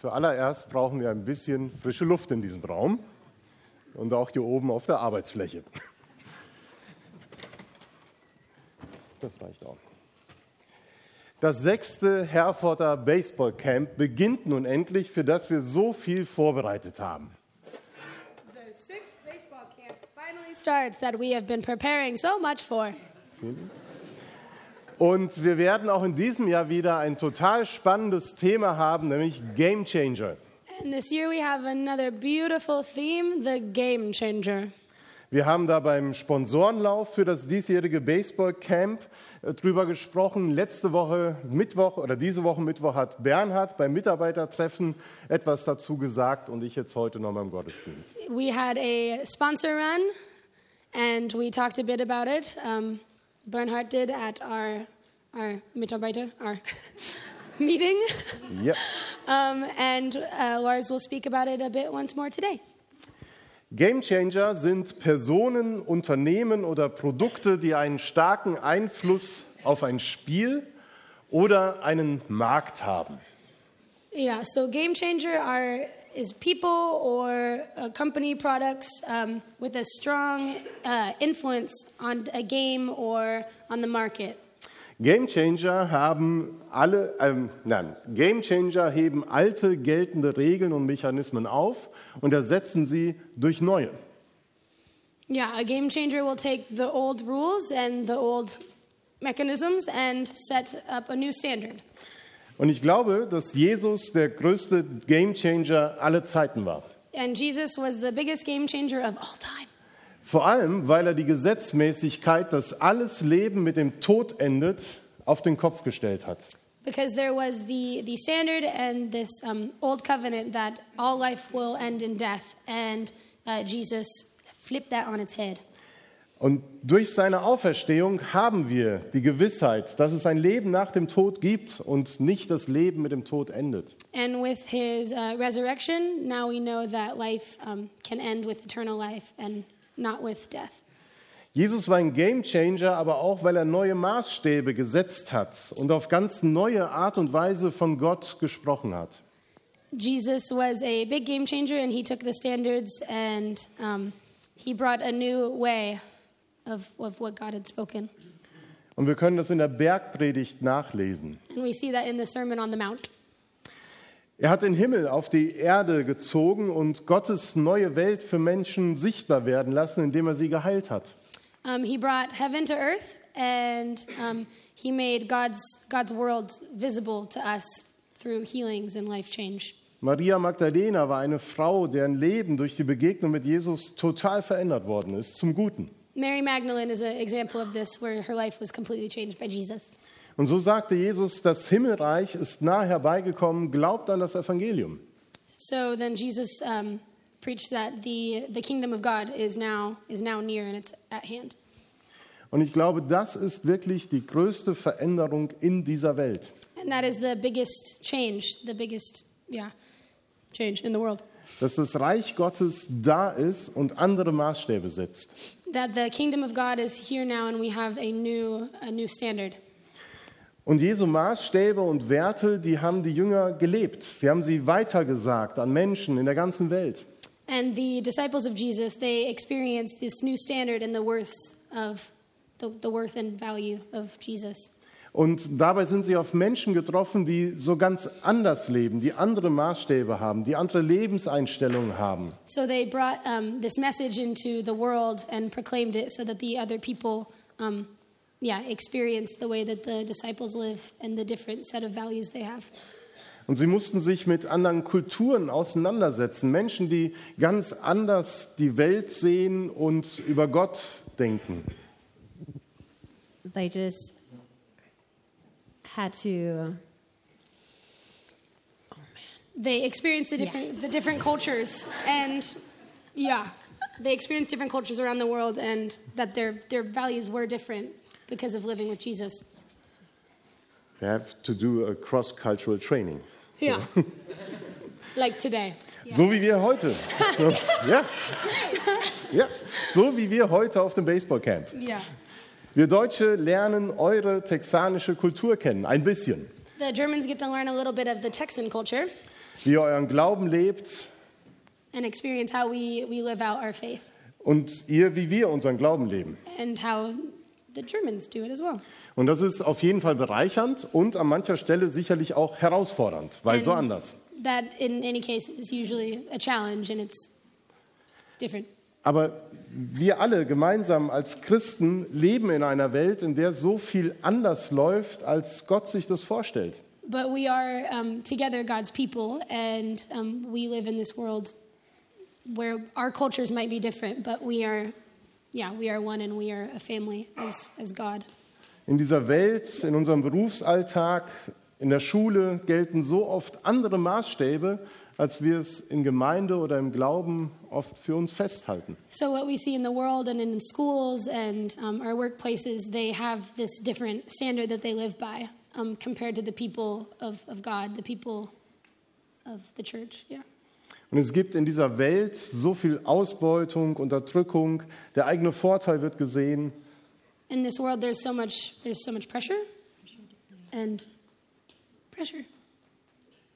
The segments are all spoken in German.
Zuallererst brauchen wir ein bisschen frische Luft in diesem Raum und auch hier oben auf der Arbeitsfläche. Das reicht auch. Das sechste Herforder Baseball Camp beginnt nun endlich, für das wir so viel vorbereitet haben. The sixth baseball camp finally starts that we have been preparing so much for. Und wir werden auch in diesem Jahr wieder ein total spannendes Thema haben, nämlich Game Changer. And this year we have another beautiful theme, the game changer. Wir haben da beim Sponsorenlauf für das diesjährige Baseball Camp äh, drüber gesprochen. Letzte Woche Mittwoch oder diese Woche Mittwoch hat Bernhard beim Mitarbeitertreffen etwas dazu gesagt und ich jetzt heute nochmal im Gottesdienst. We had a sponsor run and we talked a bit about it. Um, Bernhard did at our, our Mitarbeiter, our meeting. Ja. Um, and uh, Lars will speak about it a bit once more today. Game Changer sind Personen, Unternehmen oder Produkte, die einen starken Einfluss auf ein Spiel oder einen Markt haben. Yeah, so game changer are is people or uh, company products um, with a strong uh, influence on a game or on the market. Game Changer haben alle, ähm, nein, Game Changer heben alte geltende Regeln und Mechanismen auf und ersetzen sie durch neue. Yeah, a game changer will take the old rules and the old mechanisms and set up a new standard. Und ich glaube, dass Jesus der größte Game Changer aller Zeiten war. And Jesus was the biggest game changer of all time. Vor allem, weil er die Gesetzmäßigkeit, dass alles Leben mit dem Tod endet, auf den Kopf gestellt hat. Because there was the, the standard and this um, old covenant that all life will end in death. And uh, Jesus flipped that on its head. Und durch seine Auferstehung haben wir die Gewissheit, dass es ein Leben nach dem Tod gibt und nicht das Leben mit dem Tod endet. And with his uh, resurrection, now we know that life um, can end with eternal life and not with death. Jesus war ein Gamechanger, aber auch, weil er neue Maßstäbe gesetzt hat und auf ganz neue Art und Weise von Gott gesprochen hat. Jesus was a big game changer, and he took the standards and um, he brought a new way of, of what God had spoken. Und wir können das in der Bergpredigt nachlesen. And we see that in the Sermon on the Mount. Er hat den Himmel auf die Erde gezogen und Gottes neue Welt für Menschen sichtbar werden lassen, indem er sie geheilt hat. Um, he brought heaven to earth, and um, he made God's, God's world visible to us through healings and life change. Maria Magdalena war eine Frau, deren Leben durch die Begegnung mit Jesus total verändert worden ist, zum Guten. Mary Magdalene is an example of this, where her life was completely changed by Jesus. Und so sagte Jesus, das Himmelreich ist nahe herbeigekommen, glaubt an das Evangelium. So then Jesus um, preached that the, the kingdom of God is now, is now near and it's at hand. Und ich glaube, das ist wirklich die größte Veränderung in dieser Welt. And that is the biggest change, the biggest, yeah, change in the world. Dass das Reich Gottes da ist und andere Maßstäbe setzt. That the kingdom of God is here now and we have a new, a new standard. Und Jesu Maßstäbe und Werte, die haben die Jünger gelebt. Sie haben sie weitergesagt an Menschen in der ganzen Welt. And the disciples of Jesus, they experienced this new standard in the worths of the, the worth and value of Jesus. Und dabei sind sie auf Menschen getroffen, die so ganz anders leben, die andere Maßstäbe haben, die andere Lebenseinstellungen haben. So they brought um, this message into the world and proclaimed it so that the other people, um, yeah, experienced the way that the disciples live and the different set of values they have. Und sie mussten sich mit anderen Kulturen auseinandersetzen, Menschen, die ganz anders die Welt sehen und über Gott denken. they just had to They experienced the different, the different cultures and, yeah, they experienced different cultures around the world and that their, their values were different because of living with Jesus. We have to do a cross-cultural training. Yeah. like today. So wie wir heute. So, ja. ja, so wie wir heute auf dem Baseballcamp. Yeah. Wir Deutsche lernen eure texanische Kultur kennen, ein bisschen. The Germans get to learn a little bit of the Texan culture. wie ihr euren Glauben lebt and experience how we, we live out our faith und ihr, wie wir unseren Glauben leben. and how the Germans do it as well. Und das ist auf jeden Fall bereichernd und an mancher Stelle sicherlich auch herausfordernd, weil so And anders. That, in any case, is usually a challenge and it's different. Aber wir alle gemeinsam als Christen leben in einer Welt, in der so viel anders läuft, als Gott sich das vorstellt. But we are um, together God's people, and um, we live in this world where our cultures might be different, but we are, yeah, we are one and we are a family as, as God. In dieser Welt, in unserem Berufsalltag, in der Schule gelten so oft andere Maßstäbe, als wir es in Gemeinde oder im Glauben oft für uns festhalten. So, what we see in the world and in schools and um, our workplaces, they have this different standard that they live by um, compared to the people of, of God, the people of the church. Yeah. Und es gibt in dieser Welt so viel Ausbeutung, Unterdrückung, der eigene Vorteil wird gesehen. In this world, there's so much, there's so much pressure and pressure.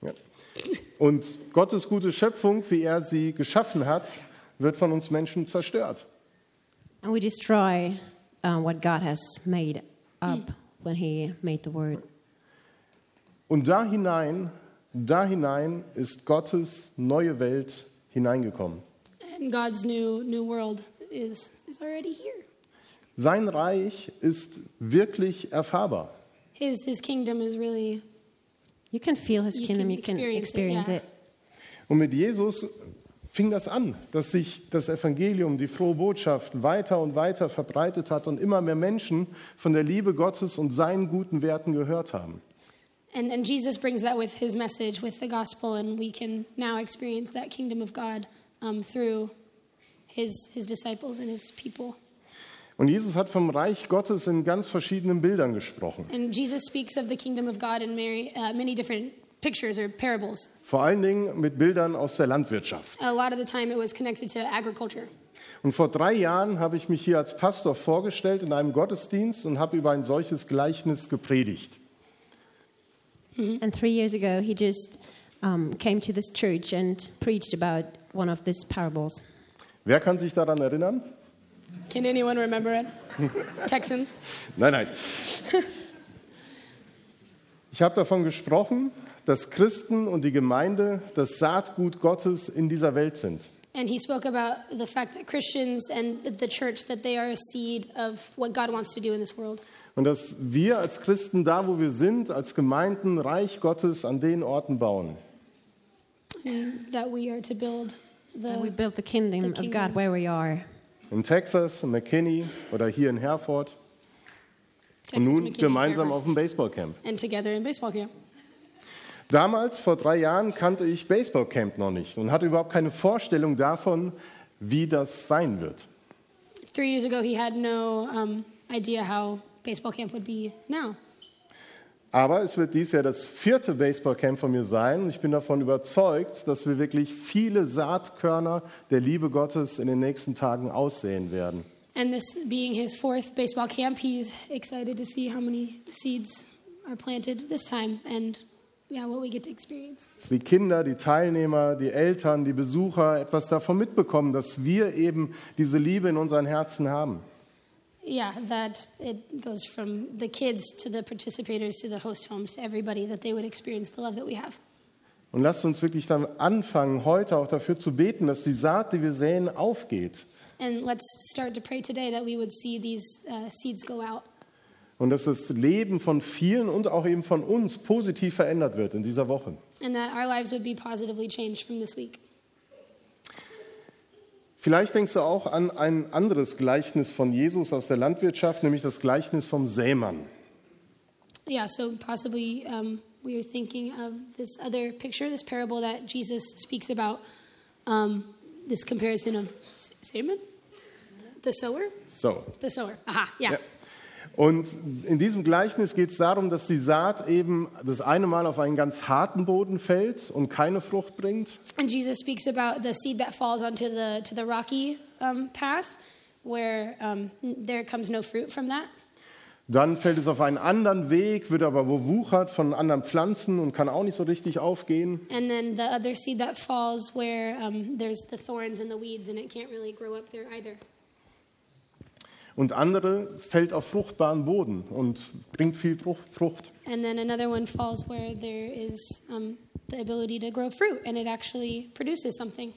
Ja. Und Gottes gute Schöpfung, wie er sie geschaffen hat, wird von uns Menschen zerstört. And we destroy uh, what God has made up when He made the world. Und da hinein, da hinein ist Gottes neue Welt hineingekommen. And God's new, new world is, is already here. Sein Reich ist wirklich erfahrbar. His, his kingdom is really, You can feel His You kingdom, can you can experience it, experience yeah. it. Und mit Jesus fing das an, dass sich das Evangelium, die frohe Botschaft weiter und weiter verbreitet hat und immer mehr Menschen von der Liebe Gottes und seinen guten Werten gehört haben. And, and Jesus brings that with his message, with the gospel, and we can now experience that kingdom of God um, through his, his disciples and his people. Und Jesus hat vom Reich Gottes in ganz verschiedenen Bildern gesprochen. And Jesus speaks of the kingdom of God in many, uh, many different pictures or parables. Vor allen Dingen mit Bildern aus der Landwirtschaft. A lot of the time it was connected to agriculture. Und vor drei Jahren habe ich mich hier als Pastor vorgestellt in einem Gottesdienst und habe über ein solches Gleichnis gepredigt. And three years ago, He just um, came to this church and preached about one of these parables. Wer kann sich daran erinnern? Can anyone remember it? Texans? Nein, nein. Ich habe davon gesprochen, dass Christen und die Gemeinde das Saatgut Gottes in dieser Welt sind. And he spoke about the fact that Christians and the church that they are a seed of what God wants to do in this world. Und dass wir als Christen da, wo wir sind, als Gemeinden Reich Gottes an den Orten bauen. And that we are to build And we the built the kingdom, the of kingdom. God where we are. In Texas, in McKinney oder hier in Herford. Und Texas nun McKinney gemeinsam River auf dem Baseballcamp. and together in baseball camp. Damals, vor drei Jahren, kannte ich Baseballcamp noch nicht und hatte überhaupt keine Vorstellung davon, wie das sein wird. Three years ago, he had no um, idea how baseball camp would be now. Aber es wird dies Jahr das vierte Baseballcamp von mir sein und ich bin davon überzeugt, dass wir wirklich viele Saatkörner der Liebe Gottes in den nächsten Tagen aussehen werden. And this being his fourth baseball camp, he's excited to see how many seeds are planted this time and yeah, what we get to experience. Dass die Kinder, die Teilnehmer, die Eltern, die Besucher etwas davon mitbekommen, dass wir eben diese Liebe in unseren Herzen haben. Yeah, that it goes from the kids to the participators to the host homes to everybody that they would experience the love that we have. Und lasst uns wirklich dann anfangen, heute auch dafür zu beten, dass die Saat, die wir säen, aufgeht. And let's start to pray today that we would see these uh, seeds go out Und dass das Leben von vielen und auch eben von uns positiv verändert wird in dieser Woche. and that our lives would be positively changed from this week. Vielleicht denkst du auch an ein anderes Gleichnis von Jesus aus der Landwirtschaft, nämlich das Gleichnis vom Sämann. Yeah, so possibly um, we are thinking of this other picture, this parable that Jesus speaks about, um, this comparison of s- Salmon, the sower, So. the sower. Aha, yeah. Ja. Und in diesem Gleichnis geht es darum, dass die Saat eben das eine Mal auf einen ganz harten Boden fällt und keine Frucht bringt. And Jesus speaks about the seed that falls onto the to the rocky um, path, where um, there comes no fruit from that. Dann fällt es auf einen anderen Weg, wird aber bewuchert von anderen Pflanzen und kann auch nicht so richtig aufgehen. And then the other seed that falls where um, there's the thorns and the weeds and it can't really grow up there either. Und andere fällt auf fruchtbaren Boden und bringt viel Frucht. And then another one falls where there is um, the ability to grow fruit and it actually produces something.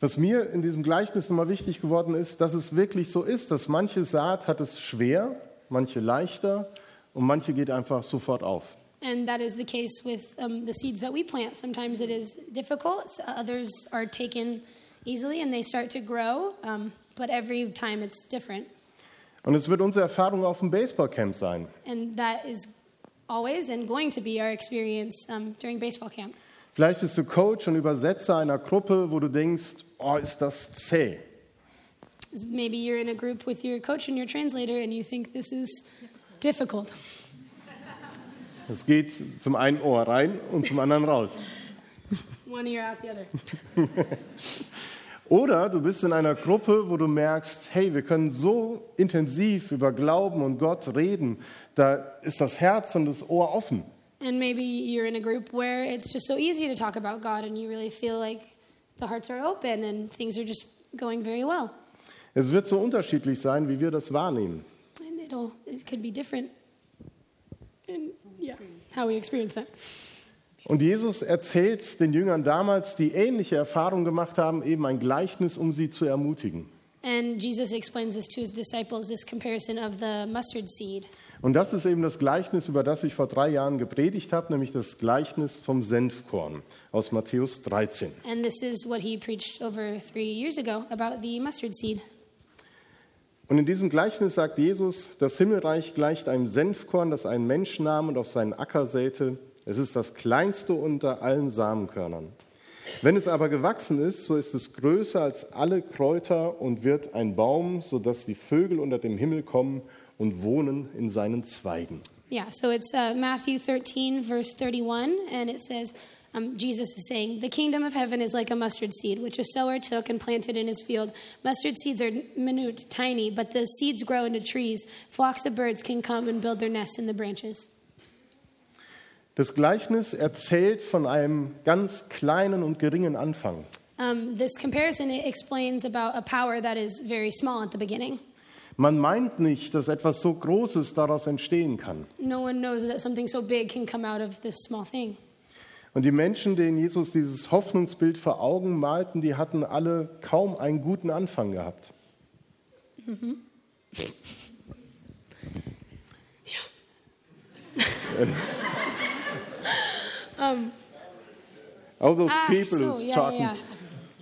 Was mir in diesem Gleichnis nochmal wichtig geworden ist, dass es wirklich so ist, dass manche Saat hat es schwer, manche leichter und manche geht einfach sofort auf. And that is the case with um, the seeds that we plant. Sometimes it is difficult, so others are taken easily and they start to grow, um, but every time it's different. Und es wird unsere Erfahrung auf dem Baseballcamp sein. And that is always and going to be our experience um, during baseball camp. Vielleicht bist du Coach und Übersetzer einer Gruppe, wo du denkst, oh, ist das zäh. Maybe you're in a group with your coach and your translator and you think this is difficult. Es geht zum einen Ohr rein und zum anderen raus. One ear out the other. Oder du bist in einer Gruppe, wo du merkst, hey, wir können so intensiv über Glauben und Gott reden, da ist das Herz und das Ohr offen. And maybe you're in a group where it's just so easy to talk about God and you really feel like the hearts are open and things are just going very well. Es wird so unterschiedlich sein, wie wir das wahrnehmen. And it'll it could be different in yeah, how we experience that. Und Jesus erzählt den Jüngern damals, die ähnliche Erfahrungen gemacht haben, eben ein Gleichnis, um sie zu ermutigen. And Jesus explains this to his disciples, this comparison of the mustard seed. Und das ist eben das Gleichnis, über das ich vor drei Jahren gepredigt habe, nämlich das Gleichnis vom Senfkorn aus Matthäus 13. And this is what he preached over three years ago about the mustard seed. Und in diesem Gleichnis sagt Jesus, das Himmelreich gleicht einem Senfkorn, das ein Mensch nahm und auf seinen Acker säte. Es ist das kleinste unter allen Samenkörnern. Wenn es aber gewachsen ist, so ist es größer als alle Kräuter und wird ein Baum, sodass die Vögel unter dem Himmel kommen und wohnen in seinen Zweigen. Yeah, so it's uh, Matthew 13, verse 31, and it says, um, Jesus is saying, The kingdom of heaven is like a mustard seed, which a sower took and planted in his field. Mustard seeds are minute, tiny, but the seeds grow into trees. Flocks of birds can come and build their nests in the branches. Das Gleichnis erzählt von einem ganz kleinen und geringen Anfang. Um, this comparison explains about a power that is very small at the beginning. Man meint nicht, dass etwas so Großes daraus entstehen kann. No one knows that something so big can come out of this small thing. Und die Menschen, denen Jesus dieses Hoffnungsbild vor Augen malten, die hatten alle kaum einen guten Anfang gehabt. All those Ah, people so, yeah, talking. yeah,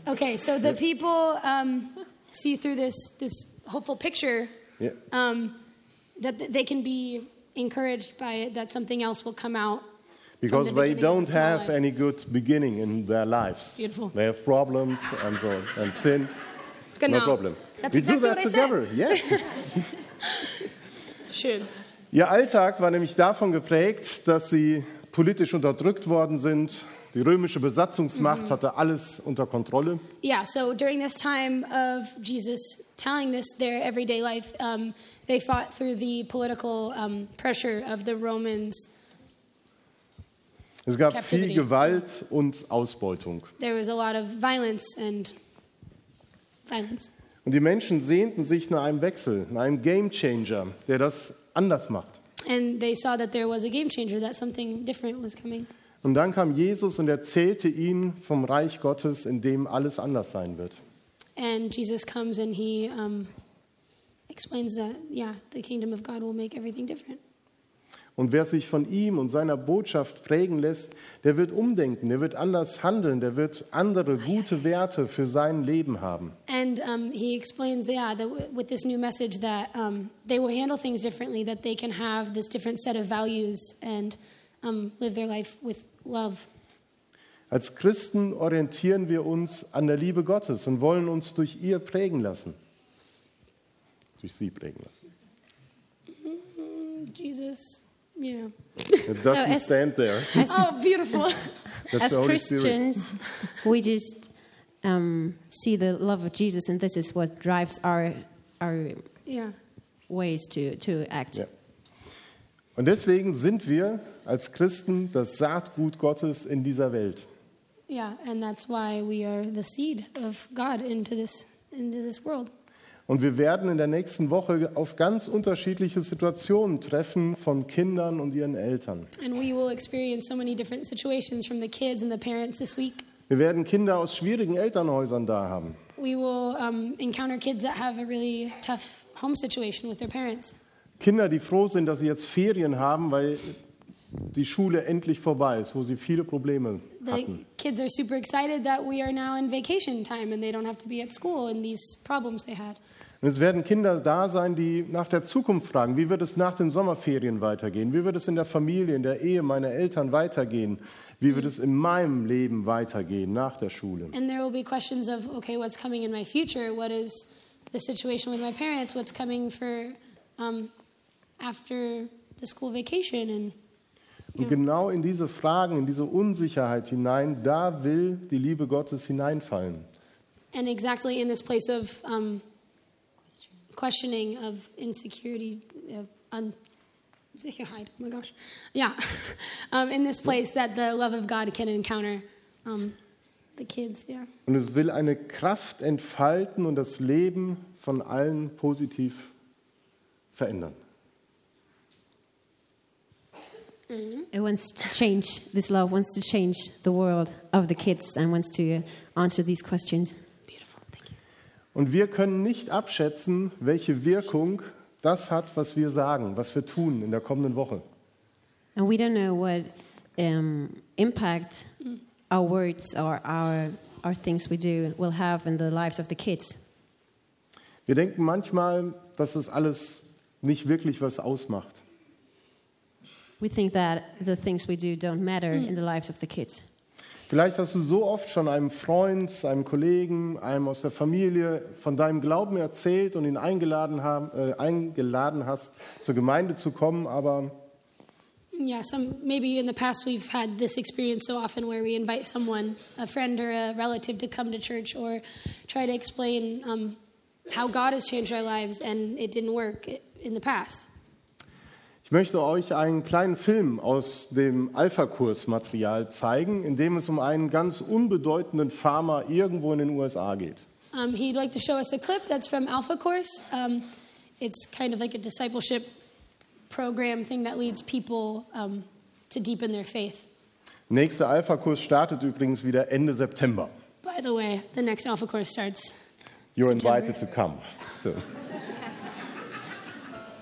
yeah. Okay, so the people um, see through this this hopeful picture Yeah. um, that th- they can be encouraged by it, that something else will come out. Because the they don't have life. any good beginning in their lives. Beautiful. They have problems and so and sin. Genau. No problem. That's we exactly do that together. Yes. Schön. Ihr Alltag war nämlich davon geprägt, dass sie politisch unterdrückt worden sind. Die römische Besatzungsmacht Mhm. hatte alles unter Kontrolle. Yeah, so during this time of Jesus telling this, their everyday life, um, they fought through the political um, pressure of the Romans. Es gab Captivity. viel Gewalt und Ausbeutung. There was a lot of violence and violence. Und die Menschen sehnten sich nach einem Wechsel, nach einem Gamechanger, der das anders macht. And they saw that there was a game changer, that something different was coming. Und dann kam Jesus und erzählte ihnen vom Reich Gottes, in dem alles anders sein wird. And Jesus comes and he um, explains that, yeah, the kingdom of God will make everything different. Und wer sich von ihm und seiner Botschaft prägen lässt, der wird umdenken, der wird anders handeln, der wird andere gute Werte für sein Leben haben. And um, he explains, yeah, that with this new message that um, they will handle things differently, that they can have this different set of values and um, live their life with love. Als Christen orientieren wir uns an der Liebe Gottes und wollen uns durch ihr prägen lassen. Durch sie prägen lassen. Mm, Jesus, yeah. It doesn't as- stand there. As, Oh, beautiful. That's as the Holy Christians, we just um, see the love of Jesus, and this is what drives our our yeah. ways to to act. Ja. Und deswegen sind wir als Christen das Saatgut Gottes in dieser Welt. Yeah, and that's why we are the seed of God into this into this world. Und wir werden in der nächsten Woche auf ganz unterschiedliche Situationen treffen von Kindern und ihren Eltern. And we will experience so many different situations from the kids and the parents this week. Wir werden Kinder aus schwierigen Elternhäusern da haben. Will um, really. Kinder, die froh sind, dass sie jetzt Ferien haben, weil die Schule endlich vorbei ist, wo sie viele Probleme The hatten. kids are super excited that we are now in vacation time and they don't have to be at school and these problems they had. Und es werden Kinder da sein, die nach der Zukunft fragen, wie wird es nach den Sommerferien weitergehen? Wie wird es in der Familie, in der Ehe meiner Eltern weitergehen? Wie wird es in meinem Leben weitergehen nach der Schule? And there will be questions of, okay, what's coming in my future? What is the situation with my parents? What's coming for um, after the school vacation? And Und genau in diese Fragen, in diese Unsicherheit hinein, da will die Liebe Gottes hineinfallen. and exactly in this place of um, questioning, of insecurity, of unsicherheit. Oh my gosh, yeah, um, in this place that the love of God can encounter um, the kids. Yeah. Und es will eine Kraft entfalten und das Leben von allen positiv verändern. It wants to change, this love wants to change the world of the kids and wants to answer these questions. Und wir können nicht abschätzen, welche Wirkung das hat, was wir sagen, was wir tun in der kommenden Woche. And we don't know what um, impact our words or our, our things we do will have in the lives of the kids. Wir denken manchmal, dass das alles nicht wirklich was ausmacht. We think that the things we do don't matter in the lives of the kids. Vielleicht hast du so oft schon einem Freund, einem Kollegen, einem aus der Familie von deinem Glauben erzählt und ihn eingeladen, haben, äh, eingeladen hast, zur Gemeinde zu kommen, aber Yeah, some maybe in the past we've had this experience so often where we invite someone, a friend or a relative, to come to church or try to explain um, how God has changed our lives, and it didn't work in the past. Ich möchte euch einen kleinen Film aus dem Alpha-Kurs-Material zeigen, in dem es um einen ganz unbedeutenden Farmer irgendwo in den USA geht. Um, he'd like to show us a clip that's from Alpha Course. Um, it's kind of like a discipleship program thing that leads people um, to deepen their faith. Nächster Alpha-Kurs startet übrigens wieder Ende September. By the way, the next Alpha Course starts. You're September. invited to come. So.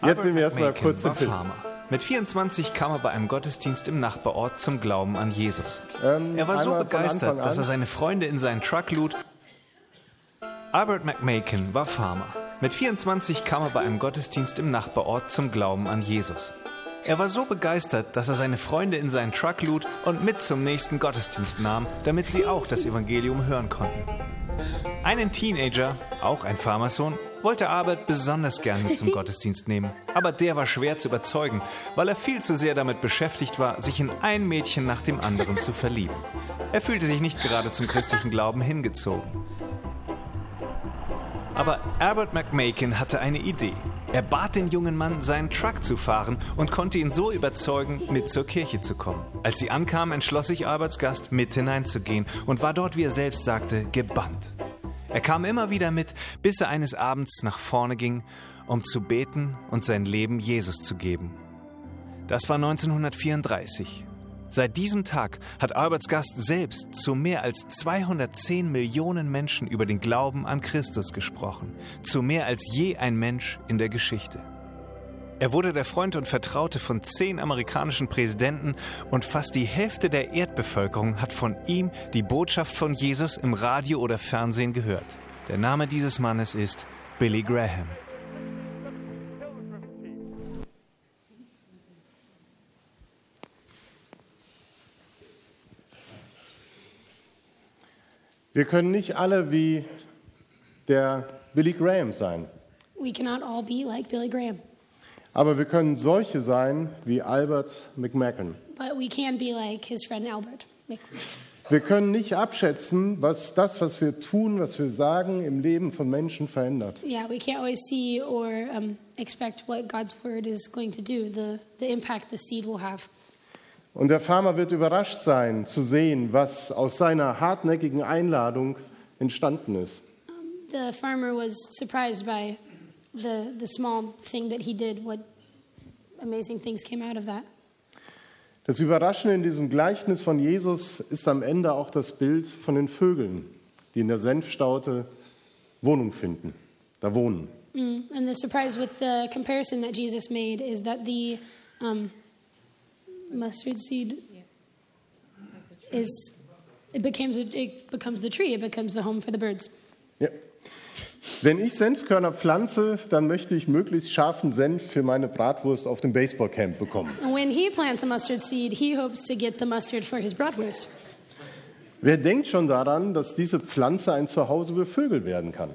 Jetzt sehen wir erstmal kurz war Film. Farmer. Mit 24 kam er bei einem Gottesdienst im Nachbarort zum Glauben an Jesus. Ähm, Er war so begeistert, dass er seine Freunde in seinen Truck lud. Albert McMakin war Farmer. Mit 24 kam er bei einem Gottesdienst im Nachbarort zum Glauben an Jesus. Er war so begeistert, dass er seine Freunde in seinen Truck lud und mit zum nächsten Gottesdienst nahm, damit sie auch das Evangelium hören konnten. Einen Teenager, auch ein Farmersohn, wollte Albert besonders gern mit zum Gottesdienst nehmen. Aber der war schwer zu überzeugen, weil er viel zu sehr damit beschäftigt war, sich in ein Mädchen nach dem anderen zu verlieben. Er fühlte sich nicht gerade zum christlichen Glauben hingezogen. Aber Albert McMakin hatte eine Idee. Er bat den jungen Mann, seinen Truck zu fahren und konnte ihn so überzeugen, mit zur Kirche zu kommen. Als sie ankamen, entschloss sich Alberts Gast, mit hineinzugehen und war dort, wie er selbst sagte, gebannt. Er kam immer wieder mit, bis er eines Abends nach vorne ging, um zu beten und sein Leben Jesus zu geben. Das war 1934. Seit diesem Tag hat Alberts Gast selbst zu mehr als 210 Millionen Menschen über den Glauben an Christus gesprochen, zu mehr als je ein Mensch in der Geschichte. Er wurde der Freund und Vertraute von zehn amerikanischen Präsidenten und fast die Hälfte der Erdbevölkerung hat von ihm die Botschaft von Jesus im Radio oder Fernsehen gehört. Der Name dieses Mannes ist Billy Graham. Wir können nicht alle wie der Billy Graham sein, We cannot all be like Billy Graham, aber wir können solche sein wie Albert McMacken. but we can be like his friend Albert. Wir können nicht abschätzen, was das, was wir tun, was wir sagen, im Leben von Menschen verändert. Yeah, we can't always see or um, expect what God's word is going to do, the, the impact the seed will have. Und der Farmer wird überrascht sein, zu sehen, was aus seiner hartnäckigen Einladung entstanden ist. The farmer was surprised by the, the small thing that he did, what amazing things came out of that. Das Überraschende in diesem Gleichnis von Jesus ist am Ende auch das Bild von den Vögeln, die in der Senfstaute Wohnung finden, da wohnen. Mm. And the surprise with the comparison that Jesus made is that the um, mustard seed is it becomes it becomes the tree. It becomes the home for the birds. Ja. Wenn ich Senfkörner pflanze, dann möchte ich möglichst scharfen Senf für meine Bratwurst auf dem Baseballcamp bekommen. And when he plants a mustard seed, he hopes to get the mustard for his bratwurst. Wer denkt schon daran, dass diese Pflanze ein Zuhause für Vögel werden kann?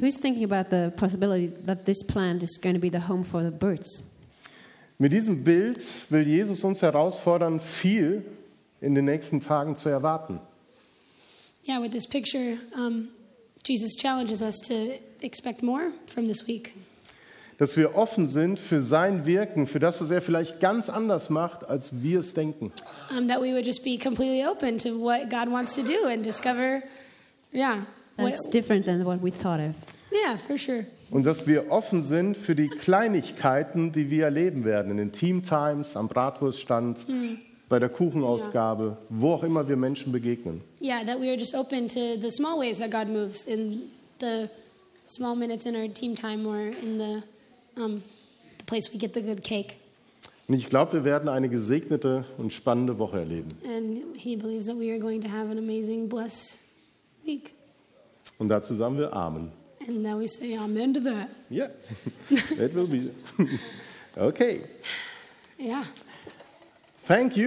Who's thinking about the possibility that this plant is going to be the home for the birds? Mit diesem Bild will Jesus uns herausfordern, viel in den nächsten Tagen zu erwarten. Yeah, with this picture, um, Jesus challenges us to expect more from this week. Dass wir offen sind für sein Wirken, für das, was er vielleicht ganz anders macht, als wir es denken. Um, that we would just be completely open to what God wants to do and discover, yeah, what, That's different than what we thought of. yeah, for sure. Und dass wir offen sind für die Kleinigkeiten, die wir erleben werden, in den Teamtimes, am Bratwurststand, bei der Kuchenausgabe, wo auch immer wir Menschen begegnen. Yeah, that we are just open to the small ways that God moves in the small minutes in our team time or in the, um, the place we get the good cake. Und ich glaube, wir werden eine gesegnete und spannende Woche erleben. And he believes that we are going to have an amazing, blessed week. Und dazu sagen wir Amen. And now we say amen to that. Yeah, it will be. Okay, Yeah. thank you.